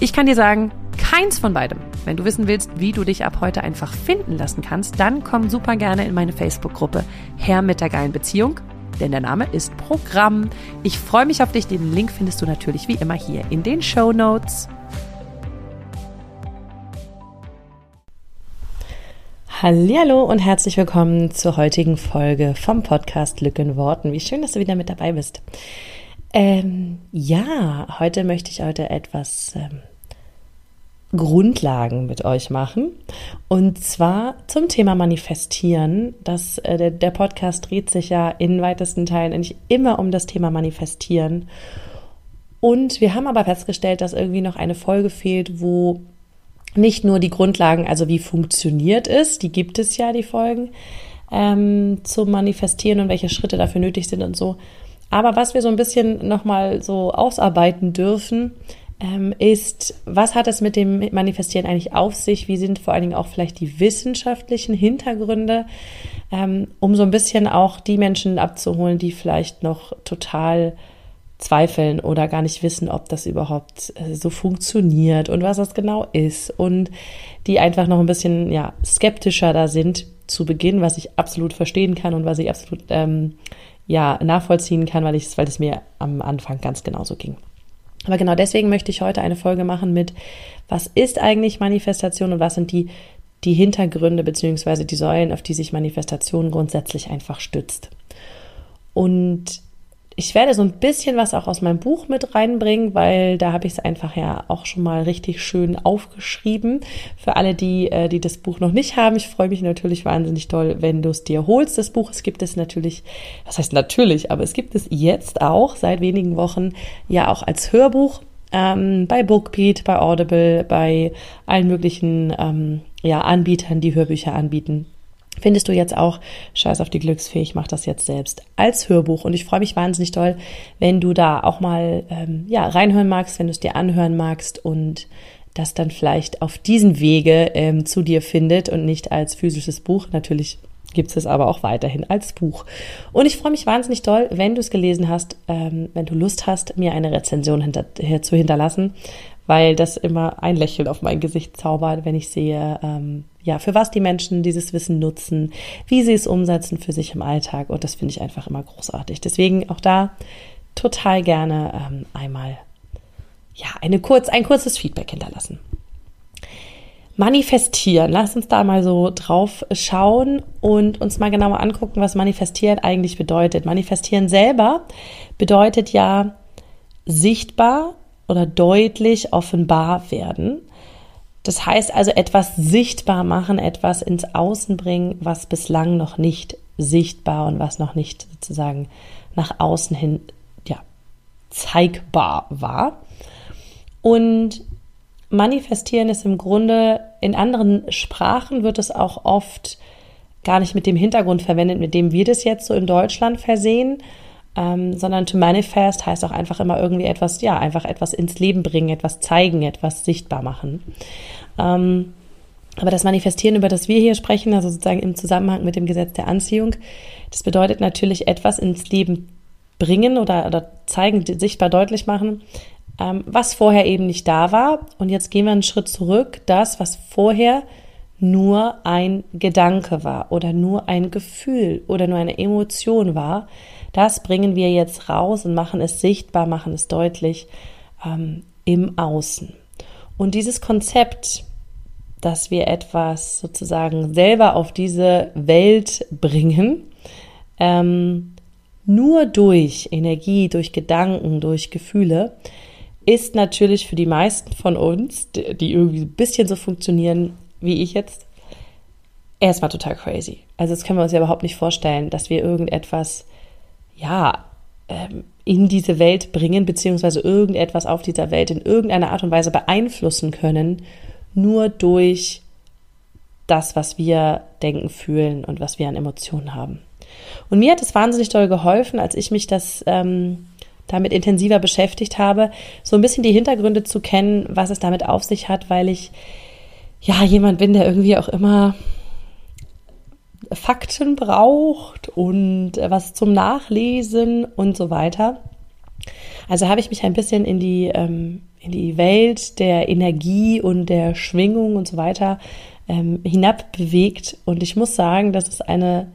Ich kann dir sagen, keins von beidem. Wenn du wissen willst, wie du dich ab heute einfach finden lassen kannst, dann komm super gerne in meine Facebook-Gruppe Herr mit der geilen Beziehung, denn der Name ist Programm. Ich freue mich auf dich. Den Link findest du natürlich wie immer hier in den Show Notes. Hallo und herzlich willkommen zur heutigen Folge vom Podcast Lück in Worten. Wie schön, dass du wieder mit dabei bist. Ähm, ja, heute möchte ich heute etwas ähm, Grundlagen mit euch machen. Und zwar zum Thema Manifestieren. Das, äh, der, der Podcast dreht sich ja in weitesten Teilen eigentlich immer um das Thema Manifestieren. Und wir haben aber festgestellt, dass irgendwie noch eine Folge fehlt, wo nicht nur die Grundlagen, also wie funktioniert es, die gibt es ja, die Folgen, ähm, zum Manifestieren und welche Schritte dafür nötig sind und so. Aber was wir so ein bisschen nochmal so ausarbeiten dürfen, ähm, ist, was hat es mit dem Manifestieren eigentlich auf sich? Wie sind vor allen Dingen auch vielleicht die wissenschaftlichen Hintergründe, ähm, um so ein bisschen auch die Menschen abzuholen, die vielleicht noch total zweifeln oder gar nicht wissen, ob das überhaupt äh, so funktioniert und was das genau ist und die einfach noch ein bisschen ja skeptischer da sind zu Beginn, was ich absolut verstehen kann und was ich absolut ähm, ja nachvollziehen kann, weil ich weil es mir am Anfang ganz genauso ging. Aber genau deswegen möchte ich heute eine Folge machen mit, was ist eigentlich Manifestation und was sind die, die Hintergründe beziehungsweise die Säulen, auf die sich Manifestation grundsätzlich einfach stützt. Und ich werde so ein bisschen was auch aus meinem Buch mit reinbringen, weil da habe ich es einfach ja auch schon mal richtig schön aufgeschrieben. Für alle, die, äh, die das Buch noch nicht haben, ich freue mich natürlich wahnsinnig doll, wenn du es dir holst. Das Buch, es gibt es natürlich, das heißt natürlich, aber es gibt es jetzt auch seit wenigen Wochen ja auch als Hörbuch. Ähm, bei Bookbeat, bei Audible, bei allen möglichen ähm, ja, Anbietern, die Hörbücher anbieten findest du jetzt auch Scheiß auf die Glücksfee, ich mache das jetzt selbst als Hörbuch und ich freue mich wahnsinnig toll, wenn du da auch mal ähm, ja reinhören magst, wenn du es dir anhören magst und das dann vielleicht auf diesen Wege ähm, zu dir findet und nicht als physisches Buch. Natürlich gibt es es aber auch weiterhin als Buch. Und ich freue mich wahnsinnig toll, wenn du es gelesen hast, ähm, wenn du Lust hast, mir eine Rezension hinter, zu hinterlassen, weil das immer ein Lächeln auf mein Gesicht zaubert, wenn ich sehe, ähm, ja, für was die Menschen dieses Wissen nutzen, wie sie es umsetzen für sich im Alltag. Und das finde ich einfach immer großartig. Deswegen auch da total gerne ähm, einmal ja, eine kurz, ein kurzes Feedback hinterlassen. Manifestieren. Lass uns da mal so drauf schauen und uns mal genauer angucken, was manifestieren eigentlich bedeutet. Manifestieren selber bedeutet ja sichtbar oder deutlich offenbar werden. Das heißt also etwas sichtbar machen, etwas ins Außen bringen, was bislang noch nicht sichtbar und was noch nicht sozusagen nach außen hin ja, zeigbar war. Und manifestieren ist im Grunde, in anderen Sprachen wird es auch oft gar nicht mit dem Hintergrund verwendet, mit dem wir das jetzt so in Deutschland versehen, ähm, sondern to manifest heißt auch einfach immer irgendwie etwas, ja, einfach etwas ins Leben bringen, etwas zeigen, etwas sichtbar machen. Ähm, aber das Manifestieren, über das wir hier sprechen, also sozusagen im Zusammenhang mit dem Gesetz der Anziehung, das bedeutet natürlich etwas ins Leben bringen oder, oder zeigen, sichtbar deutlich machen, ähm, was vorher eben nicht da war. Und jetzt gehen wir einen Schritt zurück. Das, was vorher nur ein Gedanke war oder nur ein Gefühl oder nur eine Emotion war, das bringen wir jetzt raus und machen es sichtbar, machen es deutlich ähm, im Außen. Und dieses Konzept, dass wir etwas sozusagen selber auf diese Welt bringen, ähm, nur durch Energie, durch Gedanken, durch Gefühle, ist natürlich für die meisten von uns, die irgendwie ein bisschen so funktionieren wie ich jetzt, erstmal total crazy. Also das können wir uns ja überhaupt nicht vorstellen, dass wir irgendetwas, ja, ähm, in diese Welt bringen, beziehungsweise irgendetwas auf dieser Welt in irgendeiner Art und Weise beeinflussen können, nur durch das, was wir denken, fühlen und was wir an Emotionen haben. Und mir hat es wahnsinnig doll geholfen, als ich mich das ähm, damit intensiver beschäftigt habe, so ein bisschen die Hintergründe zu kennen, was es damit auf sich hat, weil ich ja jemand bin, der irgendwie auch immer Fakten braucht und was zum Nachlesen und so weiter. Also habe ich mich ein bisschen in die, ähm, in die Welt der Energie und der Schwingung und so weiter ähm, hinabbewegt. Und ich muss sagen, das ist eine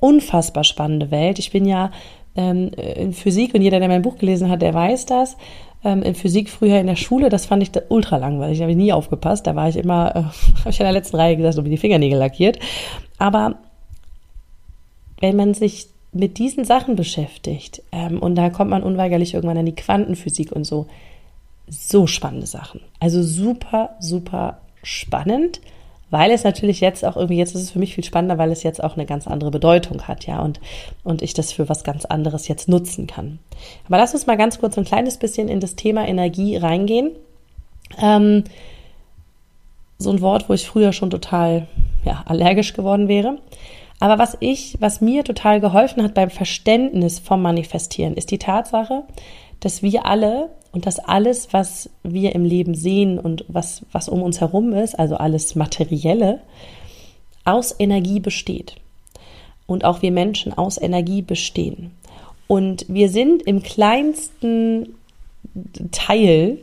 unfassbar spannende Welt. Ich bin ja ähm, in Physik und jeder, der mein Buch gelesen hat, der weiß das. Ähm, in Physik früher in der Schule, das fand ich ultra langweilig. Da habe ich nie aufgepasst. Da war ich immer, äh, habe ich in der letzten Reihe gesagt, so wie die Fingernägel lackiert. Aber wenn man sich mit diesen Sachen beschäftigt, ähm, und da kommt man unweigerlich irgendwann an die Quantenphysik und so, so spannende Sachen. Also super, super spannend, weil es natürlich jetzt auch irgendwie, jetzt ist es für mich viel spannender, weil es jetzt auch eine ganz andere Bedeutung hat, ja, und, und ich das für was ganz anderes jetzt nutzen kann. Aber lass uns mal ganz kurz ein kleines bisschen in das Thema Energie reingehen. Ähm, so ein Wort, wo ich früher schon total ja, allergisch geworden wäre. Aber was ich, was mir total geholfen hat beim Verständnis vom Manifestieren, ist die Tatsache, dass wir alle und dass alles, was wir im Leben sehen und was, was um uns herum ist, also alles Materielle, aus Energie besteht. Und auch wir Menschen aus Energie bestehen. Und wir sind im kleinsten Teil,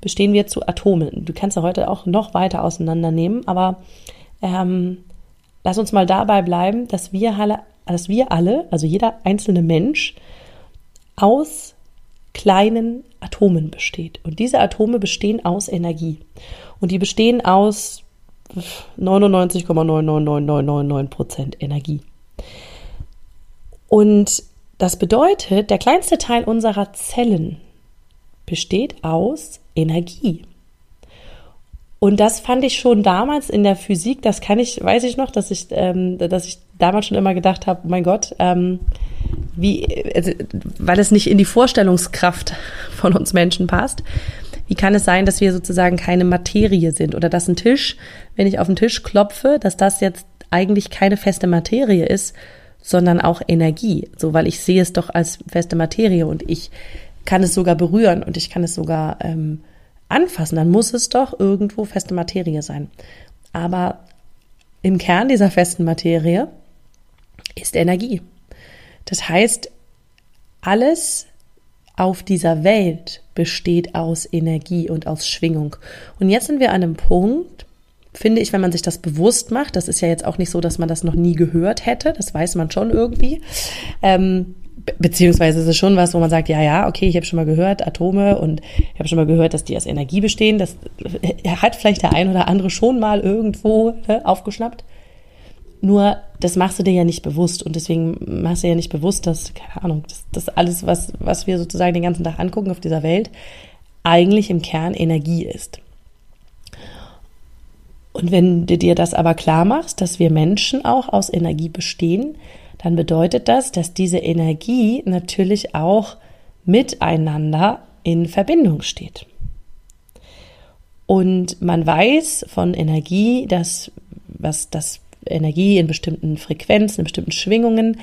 bestehen wir zu Atomen. Du kannst ja heute auch noch weiter auseinandernehmen, aber ähm, lass uns mal dabei bleiben, dass wir alle, dass wir alle, also jeder einzelne Mensch, aus kleinen Atomen besteht. Und diese Atome bestehen aus Energie. Und die bestehen aus 99,99999 Prozent Energie. Und das bedeutet, der kleinste Teil unserer Zellen besteht aus Energie. Und das fand ich schon damals in der Physik, das kann ich, weiß ich noch, dass ich, ähm, dass ich damals schon immer gedacht habe, mein Gott, ähm, wie, also, weil es nicht in die Vorstellungskraft von uns Menschen passt. Wie kann es sein, dass wir sozusagen keine Materie sind oder dass ein Tisch, wenn ich auf den Tisch klopfe, dass das jetzt eigentlich keine feste Materie ist, sondern auch Energie. So, weil ich sehe es doch als feste Materie und ich kann es sogar berühren und ich kann es sogar ähm, anfassen, dann muss es doch irgendwo feste Materie sein. Aber im Kern dieser festen Materie ist Energie. Das heißt, alles auf dieser Welt besteht aus Energie und aus Schwingung. Und jetzt sind wir an einem Punkt, finde ich, wenn man sich das bewusst macht, das ist ja jetzt auch nicht so, dass man das noch nie gehört hätte, das weiß man schon irgendwie. Ähm, beziehungsweise ist es schon was, wo man sagt, ja, ja, okay, ich habe schon mal gehört, Atome und ich habe schon mal gehört, dass die aus Energie bestehen. Das hat vielleicht der ein oder andere schon mal irgendwo ne, aufgeschnappt. Nur, das machst du dir ja nicht bewusst und deswegen machst du ja nicht bewusst, dass, keine Ahnung, dass, dass alles, was, was wir sozusagen den ganzen Tag angucken auf dieser Welt, eigentlich im Kern Energie ist. Und wenn du dir das aber klar machst, dass wir Menschen auch aus Energie bestehen, dann bedeutet das, dass diese Energie natürlich auch miteinander in Verbindung steht. Und man weiß von Energie, dass was das Energie in bestimmten Frequenzen, in bestimmten Schwingungen,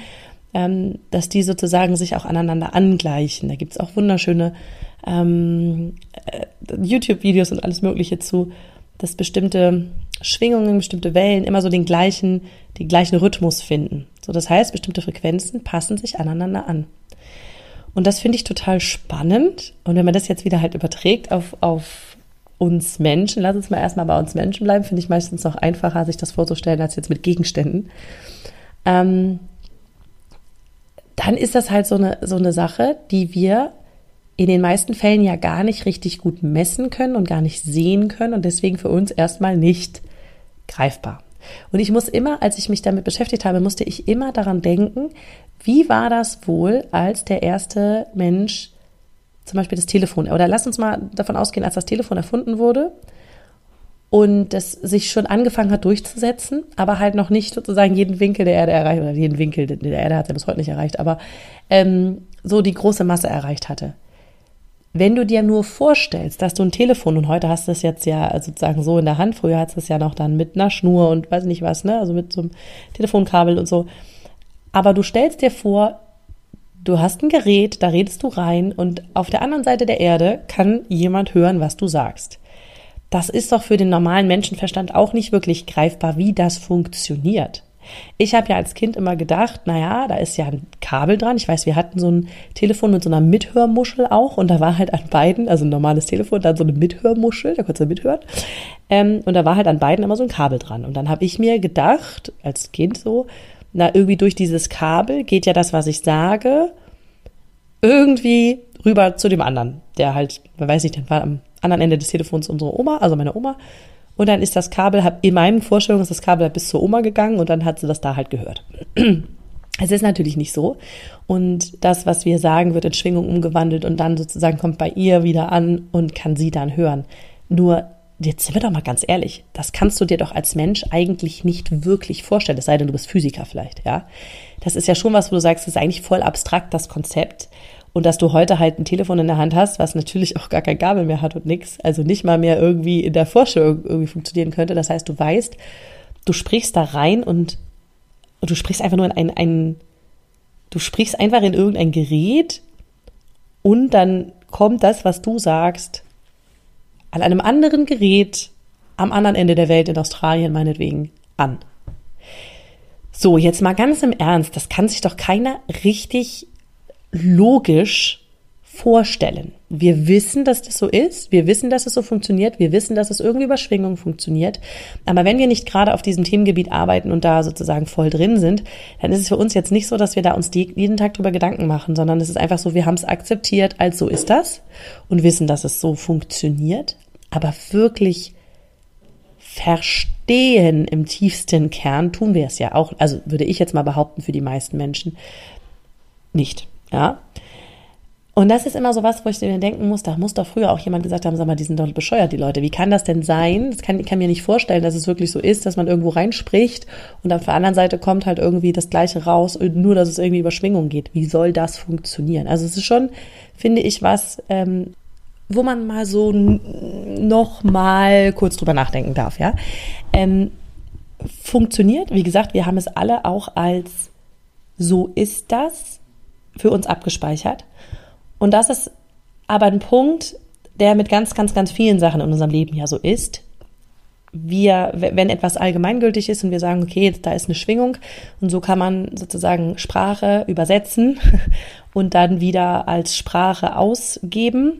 ähm, dass die sozusagen sich auch aneinander angleichen. Da gibt es auch wunderschöne ähm, äh, YouTube-Videos und alles Mögliche zu, dass bestimmte Schwingungen, bestimmte Wellen immer so den gleichen, den gleichen Rhythmus finden. So, das heißt, bestimmte Frequenzen passen sich aneinander an. Und das finde ich total spannend. Und wenn man das jetzt wieder halt überträgt auf, auf uns Menschen, lass uns mal erstmal bei uns Menschen bleiben, finde ich meistens noch einfacher, sich das vorzustellen, als jetzt mit Gegenständen. Ähm, dann ist das halt so eine, so eine Sache, die wir in den meisten Fällen ja gar nicht richtig gut messen können und gar nicht sehen können und deswegen für uns erstmal nicht greifbar. Und ich muss immer, als ich mich damit beschäftigt habe, musste ich immer daran denken, wie war das wohl, als der erste Mensch zum Beispiel das Telefon. Oder lass uns mal davon ausgehen, als das Telefon erfunden wurde und das sich schon angefangen hat durchzusetzen, aber halt noch nicht sozusagen jeden Winkel der Erde erreicht, oder jeden Winkel der Erde hat er bis heute nicht erreicht, aber ähm, so die große Masse erreicht hatte. Wenn du dir nur vorstellst, dass du ein Telefon und heute hast du es jetzt ja sozusagen so in der Hand, früher hast du es ja noch dann mit einer Schnur und weiß nicht was, ne, also mit so einem Telefonkabel und so. Aber du stellst dir vor, du hast ein Gerät, da redest du rein und auf der anderen Seite der Erde kann jemand hören, was du sagst. Das ist doch für den normalen Menschenverstand auch nicht wirklich greifbar, wie das funktioniert. Ich habe ja als Kind immer gedacht, naja, da ist ja ein Kabel dran. Ich weiß, wir hatten so ein Telefon mit so einer Mithörmuschel auch und da war halt an beiden, also ein normales Telefon, dann so eine Mithörmuschel, da konntest du mithören. Ähm, und da war halt an beiden immer so ein Kabel dran. Und dann habe ich mir gedacht, als Kind so, na, irgendwie durch dieses Kabel geht ja das, was ich sage, irgendwie rüber zu dem anderen, der halt, man weiß nicht, der war am anderen Ende des Telefons unsere Oma, also meine Oma. Und dann ist das Kabel, in meinen Vorstellungen ist das Kabel halt bis zur Oma gegangen und dann hat sie das da halt gehört. Es ist natürlich nicht so. Und das, was wir sagen, wird in Schwingung umgewandelt und dann sozusagen kommt bei ihr wieder an und kann sie dann hören. Nur, jetzt sind wir doch mal ganz ehrlich, das kannst du dir doch als Mensch eigentlich nicht wirklich vorstellen, es sei denn, du bist Physiker vielleicht, ja. Das ist ja schon was, wo du sagst, das ist eigentlich voll abstrakt, das Konzept. Und dass du heute halt ein Telefon in der Hand hast, was natürlich auch gar kein Kabel mehr hat und nix, also nicht mal mehr irgendwie in der Vorstellung irgendwie funktionieren könnte. Das heißt, du weißt, du sprichst da rein und, und du sprichst einfach nur in ein, ein, du sprichst einfach in irgendein Gerät und dann kommt das, was du sagst, an einem anderen Gerät am anderen Ende der Welt in Australien meinetwegen an. So, jetzt mal ganz im Ernst, das kann sich doch keiner richtig logisch vorstellen. Wir wissen, dass das so ist, wir wissen, dass es so funktioniert, wir wissen, dass es irgendwie über Schwingung funktioniert. Aber wenn wir nicht gerade auf diesem Themengebiet arbeiten und da sozusagen voll drin sind, dann ist es für uns jetzt nicht so, dass wir da uns jeden Tag drüber Gedanken machen, sondern es ist einfach so, wir haben es akzeptiert, als so ist das und wissen, dass es so funktioniert. Aber wirklich verstehen im tiefsten Kern tun wir es ja auch, also würde ich jetzt mal behaupten, für die meisten Menschen nicht. Ja. Und das ist immer so was, wo ich mir denken muss, da muss doch früher auch jemand gesagt haben, sag mal, die sind doch bescheuert, die Leute. Wie kann das denn sein? Das kann, ich kann mir nicht vorstellen, dass es wirklich so ist, dass man irgendwo reinspricht und auf der anderen Seite kommt halt irgendwie das Gleiche raus, nur dass es irgendwie über Schwingung geht. Wie soll das funktionieren? Also es ist schon, finde ich, was, ähm, wo man mal so noch mal kurz drüber nachdenken darf, ja. Ähm, funktioniert, wie gesagt, wir haben es alle auch als so ist das für uns abgespeichert. Und das ist aber ein Punkt, der mit ganz, ganz, ganz vielen Sachen in unserem Leben ja so ist. Wir, wenn etwas allgemeingültig ist und wir sagen, okay, da ist eine Schwingung und so kann man sozusagen Sprache übersetzen und dann wieder als Sprache ausgeben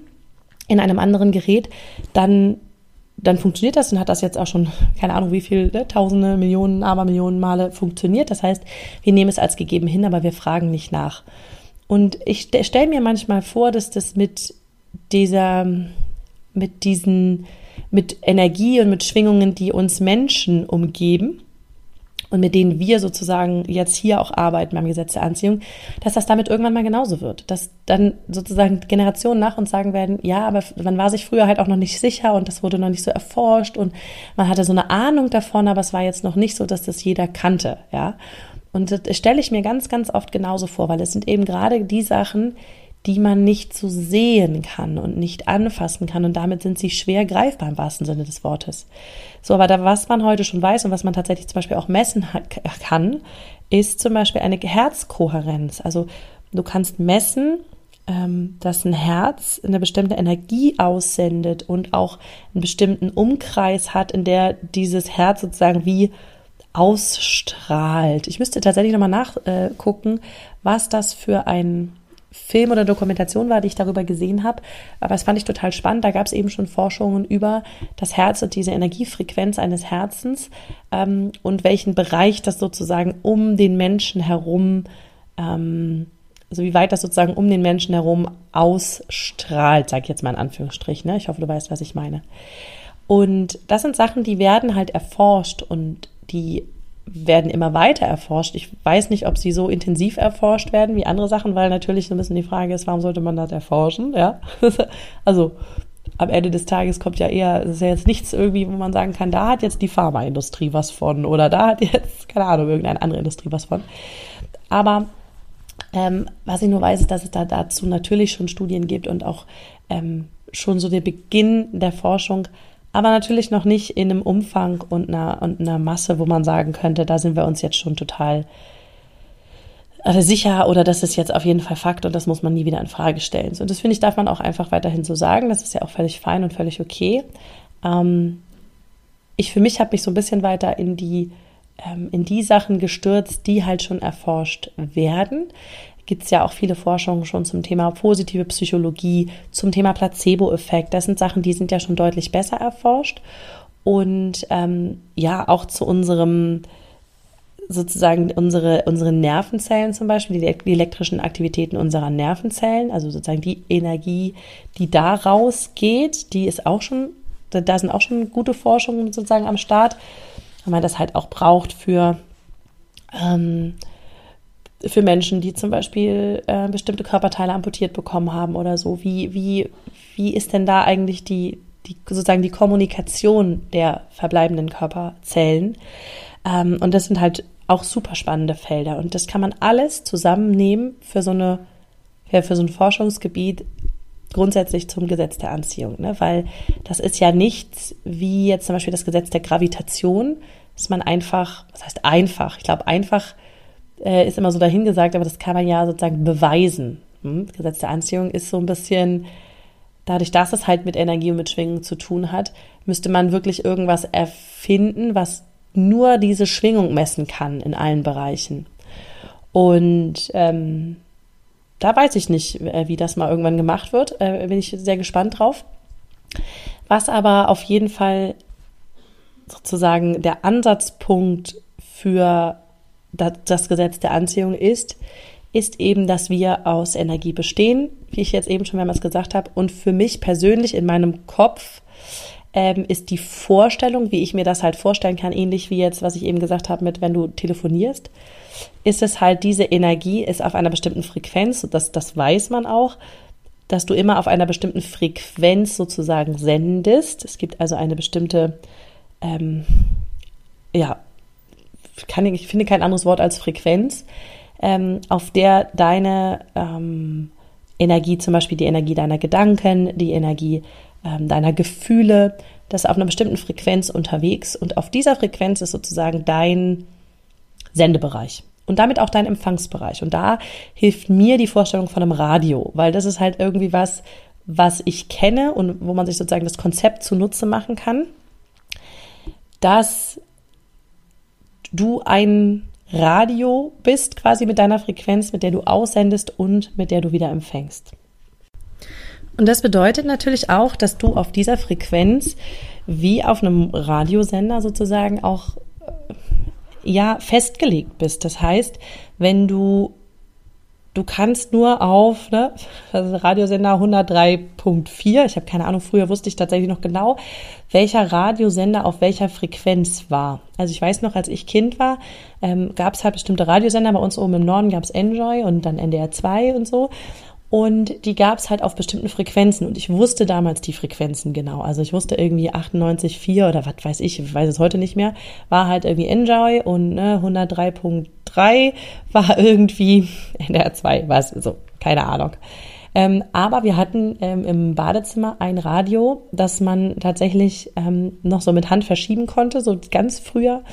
in einem anderen Gerät, dann dann funktioniert das und hat das jetzt auch schon, keine Ahnung, wie viel, ne, tausende, Millionen, Abermillionen Male funktioniert. Das heißt, wir nehmen es als gegeben hin, aber wir fragen nicht nach. Und ich stelle mir manchmal vor, dass das mit dieser, mit diesen, mit Energie und mit Schwingungen, die uns Menschen umgeben und mit denen wir sozusagen jetzt hier auch arbeiten beim Gesetz der Anziehung, dass das damit irgendwann mal genauso wird. Dass dann sozusagen Generationen nach uns sagen werden, ja, aber man war sich früher halt auch noch nicht sicher und das wurde noch nicht so erforscht und man hatte so eine Ahnung davon, aber es war jetzt noch nicht so, dass das jeder kannte, ja. Und das stelle ich mir ganz, ganz oft genauso vor, weil es sind eben gerade die Sachen, die man nicht so sehen kann und nicht anfassen kann. Und damit sind sie schwer greifbar im wahrsten Sinne des Wortes. So, aber da, was man heute schon weiß und was man tatsächlich zum Beispiel auch messen kann, ist zum Beispiel eine Herzkohärenz. Also du kannst messen, ähm, dass ein Herz eine bestimmte Energie aussendet und auch einen bestimmten Umkreis hat, in der dieses Herz sozusagen wie ausstrahlt. Ich müsste tatsächlich nochmal nachgucken, was das für ein Film oder Dokumentation war, die ich darüber gesehen habe. Aber das fand ich total spannend. Da gab es eben schon Forschungen über das Herz und diese Energiefrequenz eines Herzens ähm, und welchen Bereich das sozusagen um den Menschen herum, ähm, also wie weit das sozusagen um den Menschen herum ausstrahlt, sage ich jetzt mal in Anführungsstrichen. Ne? Ich hoffe, du weißt, was ich meine. Und das sind Sachen, die werden halt erforscht und die werden immer weiter erforscht. Ich weiß nicht, ob sie so intensiv erforscht werden wie andere Sachen, weil natürlich so ein bisschen die Frage ist, warum sollte man das erforschen? Ja, also am Ende des Tages kommt ja eher, es ist ja jetzt nichts irgendwie, wo man sagen kann, da hat jetzt die Pharmaindustrie was von oder da hat jetzt, keine Ahnung, irgendeine andere Industrie was von. Aber ähm, was ich nur weiß, ist, dass es da dazu natürlich schon Studien gibt und auch ähm, schon so der Beginn der Forschung aber natürlich noch nicht in einem Umfang und einer, und einer Masse, wo man sagen könnte, da sind wir uns jetzt schon total also sicher oder das ist jetzt auf jeden Fall Fakt und das muss man nie wieder in Frage stellen. Und das finde ich, darf man auch einfach weiterhin so sagen. Das ist ja auch völlig fein und völlig okay. Ähm, ich für mich habe mich so ein bisschen weiter in die ähm, in die Sachen gestürzt, die halt schon erforscht werden gibt es ja auch viele Forschungen schon zum Thema positive Psychologie, zum Thema Placebo-Effekt. Das sind Sachen, die sind ja schon deutlich besser erforscht. Und ähm, ja, auch zu unserem sozusagen unsere, unsere Nervenzellen zum Beispiel, die, elektrischen Aktivitäten unserer Nervenzellen, also sozusagen die Energie, die da rausgeht, die ist auch schon, da sind auch schon gute Forschungen sozusagen am Start, weil man das halt auch braucht für ähm, für Menschen, die zum Beispiel äh, bestimmte Körperteile amputiert bekommen haben oder so. Wie, wie, wie ist denn da eigentlich die, die sozusagen die Kommunikation der verbleibenden Körperzellen? Ähm, und das sind halt auch super spannende Felder. Und das kann man alles zusammennehmen für so eine, ja, für so ein Forschungsgebiet grundsätzlich zum Gesetz der Anziehung, ne? weil das ist ja nichts wie jetzt zum Beispiel das Gesetz der Gravitation, dass man einfach, was heißt einfach? Ich glaube, einfach äh, ist immer so dahingesagt, aber das kann man ja sozusagen beweisen. Hm? Gesetz der Anziehung ist so ein bisschen, dadurch, dass es halt mit Energie und mit Schwingung zu tun hat, müsste man wirklich irgendwas erfinden, was nur diese Schwingung messen kann in allen Bereichen. Und ähm, da weiß ich nicht, äh, wie das mal irgendwann gemacht wird. Äh, bin ich sehr gespannt drauf. Was aber auf jeden Fall sozusagen der Ansatzpunkt für das Gesetz der Anziehung ist, ist eben, dass wir aus Energie bestehen, wie ich jetzt eben schon mehrmals gesagt habe. Und für mich persönlich in meinem Kopf ähm, ist die Vorstellung, wie ich mir das halt vorstellen kann, ähnlich wie jetzt, was ich eben gesagt habe mit, wenn du telefonierst, ist es halt, diese Energie ist auf einer bestimmten Frequenz, das, das weiß man auch, dass du immer auf einer bestimmten Frequenz sozusagen sendest. Es gibt also eine bestimmte, ähm, ja, kann, ich finde kein anderes Wort als Frequenz, ähm, auf der deine ähm, Energie, zum Beispiel die Energie deiner Gedanken, die Energie ähm, deiner Gefühle, das auf einer bestimmten Frequenz unterwegs und auf dieser Frequenz ist sozusagen dein Sendebereich und damit auch dein Empfangsbereich. Und da hilft mir die Vorstellung von einem Radio, weil das ist halt irgendwie was, was ich kenne und wo man sich sozusagen das Konzept zunutze machen kann, dass du ein Radio bist, quasi mit deiner Frequenz, mit der du aussendest und mit der du wieder empfängst. Und das bedeutet natürlich auch, dass du auf dieser Frequenz wie auf einem Radiosender sozusagen auch äh, ja festgelegt bist. Das heißt, wenn du du kannst nur auf ne, also Radiosender 103.4, ich habe keine Ahnung, früher wusste ich tatsächlich noch genau, welcher Radiosender auf welcher Frequenz war. Also ich weiß noch, als ich Kind war, ähm, gab es halt bestimmte Radiosender, bei uns oben im Norden gab es Enjoy und dann NDR 2 und so. Und die gab es halt auf bestimmten Frequenzen. Und ich wusste damals die Frequenzen genau. Also ich wusste irgendwie 98,4 oder was weiß ich, ich weiß es heute nicht mehr, war halt irgendwie Enjoy und ne, 103.3 war irgendwie NDR 2, was so, keine Ahnung. Ähm, aber wir hatten ähm, im Badezimmer ein Radio, das man tatsächlich ähm, noch so mit Hand verschieben konnte, so ganz früher.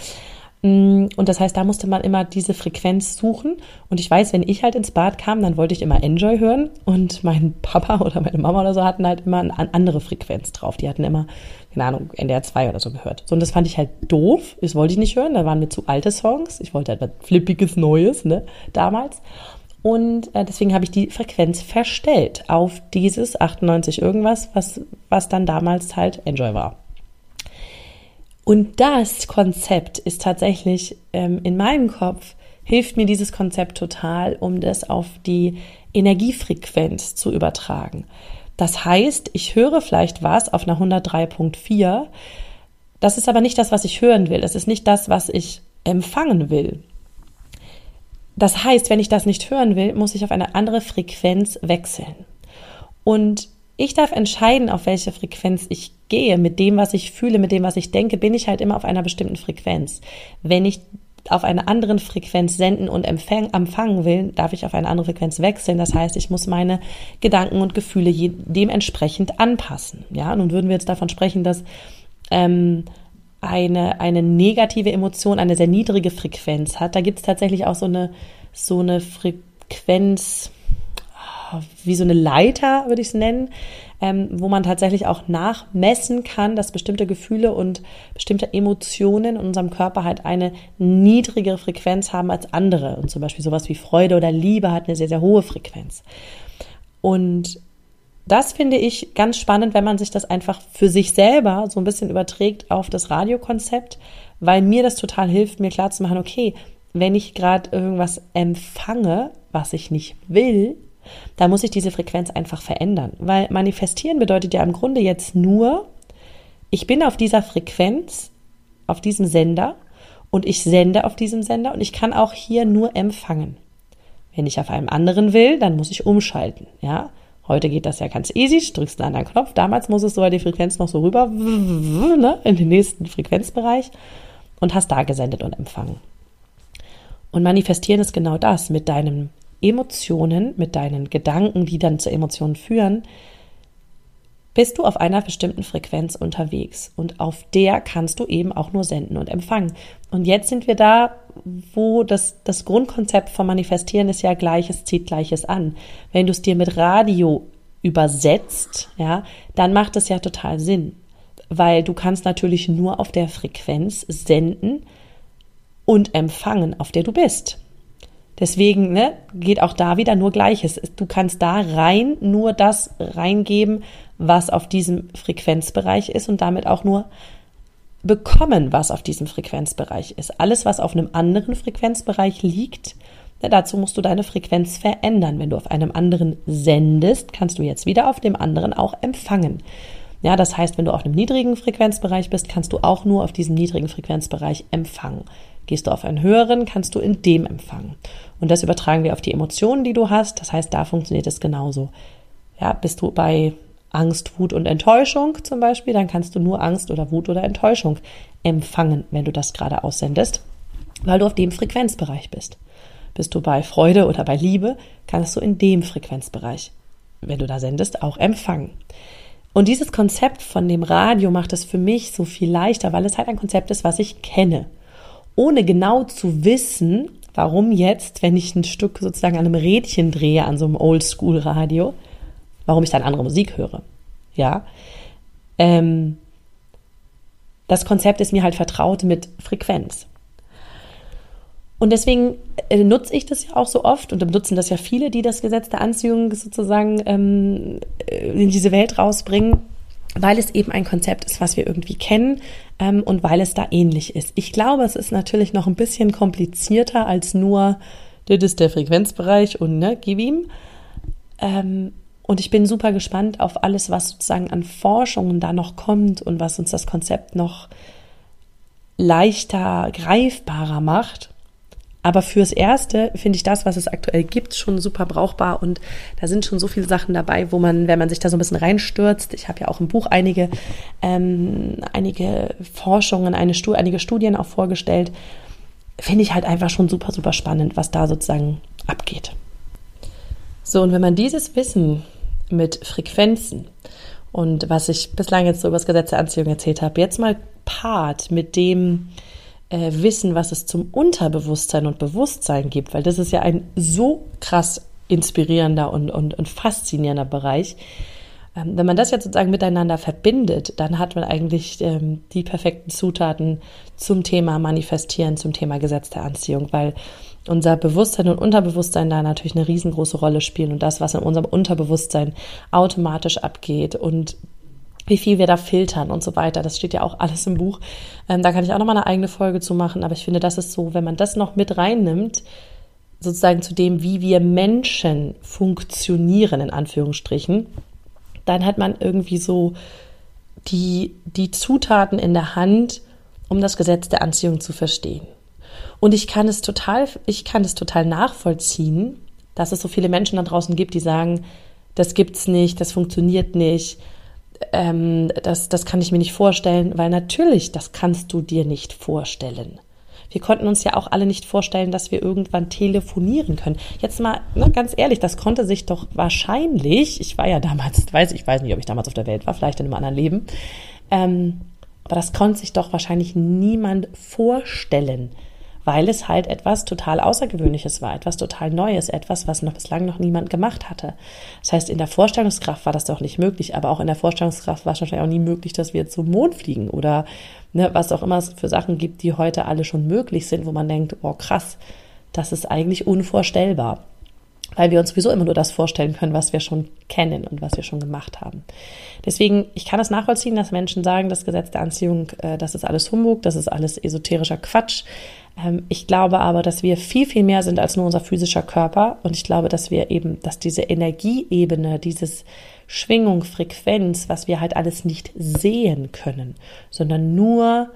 Mm, und das heißt, da musste man immer diese Frequenz suchen. Und ich weiß, wenn ich halt ins Bad kam, dann wollte ich immer Enjoy hören. Und mein Papa oder meine Mama oder so hatten halt immer eine andere Frequenz drauf. Die hatten immer, keine Ahnung, NDR 2 oder so gehört. So, und das fand ich halt doof. Das wollte ich nicht hören. Da waren mir zu alte Songs. Ich wollte halt was Flippiges Neues, ne, damals. Und äh, deswegen habe ich die Frequenz verstellt auf dieses 98 irgendwas, was, was dann damals halt Enjoy war. Und das Konzept ist tatsächlich ähm, in meinem Kopf, hilft mir dieses Konzept total, um das auf die Energiefrequenz zu übertragen. Das heißt, ich höre vielleicht was auf einer 103.4. Das ist aber nicht das, was ich hören will. Das ist nicht das, was ich empfangen will. Das heißt, wenn ich das nicht hören will, muss ich auf eine andere Frequenz wechseln. Und ich darf entscheiden, auf welche Frequenz ich gehe. Mit dem, was ich fühle, mit dem, was ich denke, bin ich halt immer auf einer bestimmten Frequenz. Wenn ich auf einer anderen Frequenz senden und empfangen will, darf ich auf eine andere Frequenz wechseln. Das heißt, ich muss meine Gedanken und Gefühle dementsprechend anpassen. Ja, nun würden wir jetzt davon sprechen, dass ähm, eine, eine negative Emotion eine sehr niedrige Frequenz hat. Da gibt es tatsächlich auch so eine, so eine Frequenz, wie so eine Leiter, würde ich es nennen, ähm, wo man tatsächlich auch nachmessen kann, dass bestimmte Gefühle und bestimmte Emotionen in unserem Körper halt eine niedrigere Frequenz haben als andere. Und zum Beispiel sowas wie Freude oder Liebe hat eine sehr, sehr hohe Frequenz. Und das finde ich ganz spannend, wenn man sich das einfach für sich selber so ein bisschen überträgt auf das Radiokonzept, weil mir das total hilft, mir klarzumachen, okay, wenn ich gerade irgendwas empfange, was ich nicht will, da muss ich diese Frequenz einfach verändern. Weil manifestieren bedeutet ja im Grunde jetzt nur, ich bin auf dieser Frequenz, auf diesem Sender und ich sende auf diesem Sender und ich kann auch hier nur empfangen. Wenn ich auf einem anderen will, dann muss ich umschalten, ja. Heute geht das ja ganz easy, drückst einen anderen Knopf. Damals muss es sogar die Frequenz noch so rüber, ne, in den nächsten Frequenzbereich und hast da gesendet und empfangen. Und manifestieren ist genau das, mit deinen Emotionen, mit deinen Gedanken, die dann zu Emotionen führen, bist du auf einer bestimmten Frequenz unterwegs und auf der kannst du eben auch nur senden und empfangen. Und jetzt sind wir da, wo das, das Grundkonzept vom Manifestieren ist ja Gleiches zieht Gleiches an. Wenn du es dir mit Radio übersetzt, ja, dann macht es ja total Sinn, weil du kannst natürlich nur auf der Frequenz senden und empfangen, auf der du bist. Deswegen ne, geht auch da wieder nur Gleiches. Du kannst da rein nur das reingeben, was auf diesem Frequenzbereich ist und damit auch nur bekommen, was auf diesem Frequenzbereich ist. Alles, was auf einem anderen Frequenzbereich liegt, ne, dazu musst du deine Frequenz verändern. Wenn du auf einem anderen sendest, kannst du jetzt wieder auf dem anderen auch empfangen. Ja, das heißt, wenn du auf einem niedrigen Frequenzbereich bist, kannst du auch nur auf diesem niedrigen Frequenzbereich empfangen. Gehst du auf einen höheren, kannst du in dem empfangen. Und das übertragen wir auf die Emotionen, die du hast. Das heißt, da funktioniert es genauso. Ja, bist du bei Angst, Wut und Enttäuschung zum Beispiel, dann kannst du nur Angst oder Wut oder Enttäuschung empfangen, wenn du das gerade aussendest, weil du auf dem Frequenzbereich bist. Bist du bei Freude oder bei Liebe, kannst du in dem Frequenzbereich, wenn du da sendest, auch empfangen. Und dieses Konzept von dem Radio macht es für mich so viel leichter, weil es halt ein Konzept ist, was ich kenne ohne genau zu wissen, warum jetzt, wenn ich ein Stück sozusagen an einem Rädchen drehe, an so einem Oldschool-Radio, warum ich dann andere Musik höre. Ja. Ähm, das Konzept ist mir halt vertraut mit Frequenz. Und deswegen äh, nutze ich das ja auch so oft und nutzen das ja viele, die das Gesetz der Anziehung sozusagen ähm, äh, in diese Welt rausbringen, weil es eben ein Konzept ist, was wir irgendwie kennen ähm, und weil es da ähnlich ist. Ich glaube, es ist natürlich noch ein bisschen komplizierter als nur, das ist der Frequenzbereich und ne, gib ihm. Ähm, und ich bin super gespannt auf alles, was sozusagen an Forschungen da noch kommt und was uns das Konzept noch leichter greifbarer macht. Aber fürs Erste finde ich das, was es aktuell gibt, schon super brauchbar und da sind schon so viele Sachen dabei, wo man, wenn man sich da so ein bisschen reinstürzt, ich habe ja auch im Buch einige, ähm, einige Forschungen, eine einige Studien auch vorgestellt, finde ich halt einfach schon super, super spannend, was da sozusagen abgeht. So, und wenn man dieses Wissen mit Frequenzen und was ich bislang jetzt so über das Gesetz der Anziehung erzählt habe, jetzt mal paart mit dem, äh, wissen, was es zum Unterbewusstsein und Bewusstsein gibt, weil das ist ja ein so krass inspirierender und, und, und faszinierender Bereich. Ähm, wenn man das jetzt sozusagen miteinander verbindet, dann hat man eigentlich ähm, die perfekten Zutaten zum Thema Manifestieren, zum Thema Gesetz der Anziehung, weil unser Bewusstsein und Unterbewusstsein da natürlich eine riesengroße Rolle spielen und das, was in unserem Unterbewusstsein automatisch abgeht und wie viel wir da filtern und so weiter. Das steht ja auch alles im Buch. Ähm, da kann ich auch noch mal eine eigene Folge zu machen. Aber ich finde, das ist so, wenn man das noch mit reinnimmt, sozusagen zu dem, wie wir Menschen funktionieren, in Anführungsstrichen, dann hat man irgendwie so die, die Zutaten in der Hand, um das Gesetz der Anziehung zu verstehen. Und ich kann es total, ich kann es total nachvollziehen, dass es so viele Menschen da draußen gibt, die sagen, das gibt's nicht, das funktioniert nicht, ähm, das, das kann ich mir nicht vorstellen, weil natürlich, das kannst du dir nicht vorstellen. Wir konnten uns ja auch alle nicht vorstellen, dass wir irgendwann telefonieren können. Jetzt mal ne, ganz ehrlich, das konnte sich doch wahrscheinlich, ich war ja damals, weiß ich weiß nicht, ob ich damals auf der Welt war, vielleicht in einem anderen Leben, ähm, aber das konnte sich doch wahrscheinlich niemand vorstellen, weil es halt etwas total Außergewöhnliches war, etwas total Neues, etwas, was noch bislang noch niemand gemacht hatte. Das heißt, in der Vorstellungskraft war das doch nicht möglich, aber auch in der Vorstellungskraft war es wahrscheinlich auch nie möglich, dass wir zum Mond fliegen oder ne, was auch immer es für Sachen gibt, die heute alle schon möglich sind, wo man denkt, oh krass, das ist eigentlich unvorstellbar weil wir uns sowieso immer nur das vorstellen können, was wir schon kennen und was wir schon gemacht haben. Deswegen, ich kann es nachvollziehen, dass Menschen sagen, das Gesetz der Anziehung, äh, das ist alles Humbug, das ist alles esoterischer Quatsch. Ähm, ich glaube aber, dass wir viel, viel mehr sind als nur unser physischer Körper. Und ich glaube, dass wir eben, dass diese Energieebene, dieses Schwingung, Frequenz, was wir halt alles nicht sehen können, sondern nur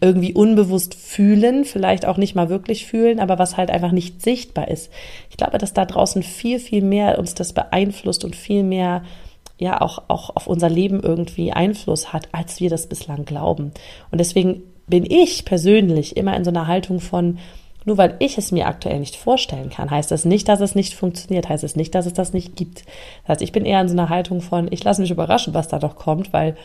irgendwie unbewusst fühlen, vielleicht auch nicht mal wirklich fühlen, aber was halt einfach nicht sichtbar ist. Ich glaube, dass da draußen viel, viel mehr uns das beeinflusst und viel mehr ja auch, auch auf unser Leben irgendwie Einfluss hat, als wir das bislang glauben. Und deswegen bin ich persönlich immer in so einer Haltung von, nur weil ich es mir aktuell nicht vorstellen kann, heißt das nicht, dass es nicht funktioniert, heißt es nicht, dass es das nicht gibt. Das heißt, ich bin eher in so einer Haltung von, ich lasse mich überraschen, was da doch kommt, weil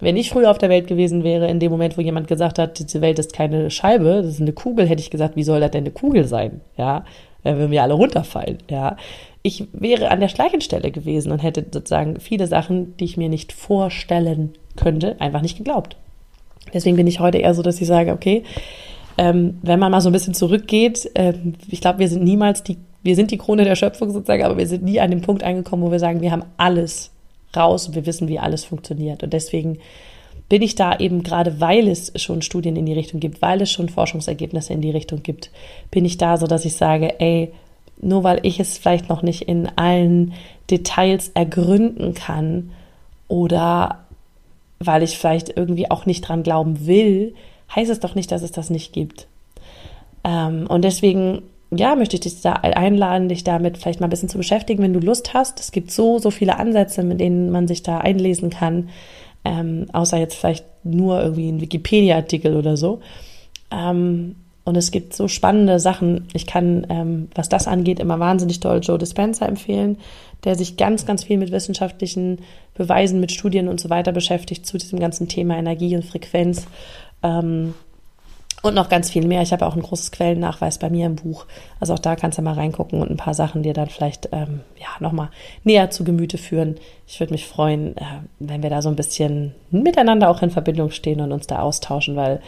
wenn ich früher auf der Welt gewesen wäre, in dem Moment, wo jemand gesagt hat, diese Welt ist keine Scheibe, das ist eine Kugel, hätte ich gesagt, wie soll das denn eine Kugel sein? Ja, wenn wir alle runterfallen, ja. Ich wäre an der gleichen Stelle gewesen und hätte sozusagen viele Sachen, die ich mir nicht vorstellen könnte, einfach nicht geglaubt. Deswegen bin ich heute eher so, dass ich sage, okay, ähm, wenn man mal so ein bisschen zurückgeht, ähm, ich glaube, wir sind niemals die, wir sind die Krone der Schöpfung sozusagen, aber wir sind nie an dem Punkt angekommen, wo wir sagen, wir haben alles raus und wir wissen, wie alles funktioniert. Und deswegen bin ich da eben gerade, weil es schon Studien in die Richtung gibt, weil es schon Forschungsergebnisse in die Richtung gibt, bin ich da so, dass ich sage, ey, nur weil ich es vielleicht noch nicht in allen Details ergründen kann oder weil ich vielleicht irgendwie auch nicht dran glauben will, heißt es doch nicht, dass es das nicht gibt. Ähm, und deswegen, ja, möchte ich dich da einladen, dich damit vielleicht mal ein bisschen zu beschäftigen, wenn du Lust hast. Es gibt so, so viele Ansätze, mit denen man sich da einlesen kann, ähm, außer jetzt vielleicht nur irgendwie ein Wikipedia-Artikel oder so. Ähm, und es gibt so spannende Sachen. Ich kann, ähm, was das angeht, immer wahnsinnig toll Joe Dispenza empfehlen, der sich ganz, ganz viel mit wissenschaftlichen Beweisen, mit Studien und so weiter beschäftigt zu diesem ganzen Thema Energie und Frequenz. Ähm, und noch ganz viel mehr. Ich habe auch ein großes Quellennachweis bei mir im Buch. Also auch da kannst du mal reingucken und ein paar Sachen dir dann vielleicht ähm, ja nochmal näher zu Gemüte führen. Ich würde mich freuen, äh, wenn wir da so ein bisschen miteinander auch in Verbindung stehen und uns da austauschen, weil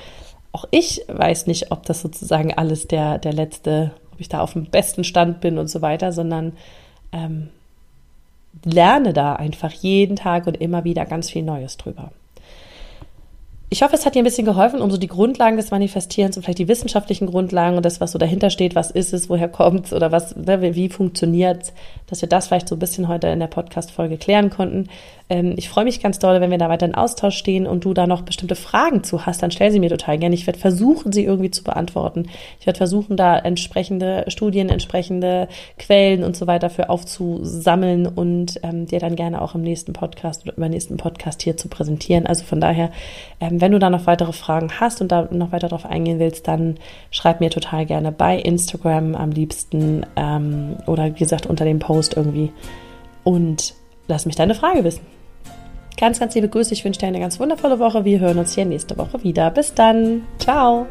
auch ich weiß nicht, ob das sozusagen alles der, der letzte, ob ich da auf dem besten Stand bin und so weiter, sondern ähm, lerne da einfach jeden Tag und immer wieder ganz viel Neues drüber. Ich hoffe, es hat dir ein bisschen geholfen, um so die Grundlagen des Manifestierens und vielleicht die wissenschaftlichen Grundlagen und das, was so dahinter steht, was ist es, woher kommt es oder was, ne, wie funktioniert dass wir das vielleicht so ein bisschen heute in der Podcast-Folge klären konnten. Ähm, ich freue mich ganz doll, wenn wir da weiter in Austausch stehen und du da noch bestimmte Fragen zu hast, dann stell sie mir total gerne. Ich werde versuchen, sie irgendwie zu beantworten. Ich werde versuchen, da entsprechende Studien, entsprechende Quellen und so weiter für aufzusammeln und ähm, dir dann gerne auch im nächsten Podcast oder im nächsten Podcast hier zu präsentieren. Also von daher, ähm, wenn du da noch weitere Fragen hast und da noch weiter drauf eingehen willst, dann schreib mir total gerne bei Instagram am liebsten ähm, oder wie gesagt unter dem Post irgendwie und lass mich deine Frage wissen. Ganz, ganz liebe Grüße. Ich wünsche dir eine ganz wundervolle Woche. Wir hören uns hier nächste Woche wieder. Bis dann. Ciao.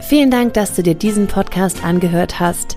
Vielen Dank, dass du dir diesen Podcast angehört hast.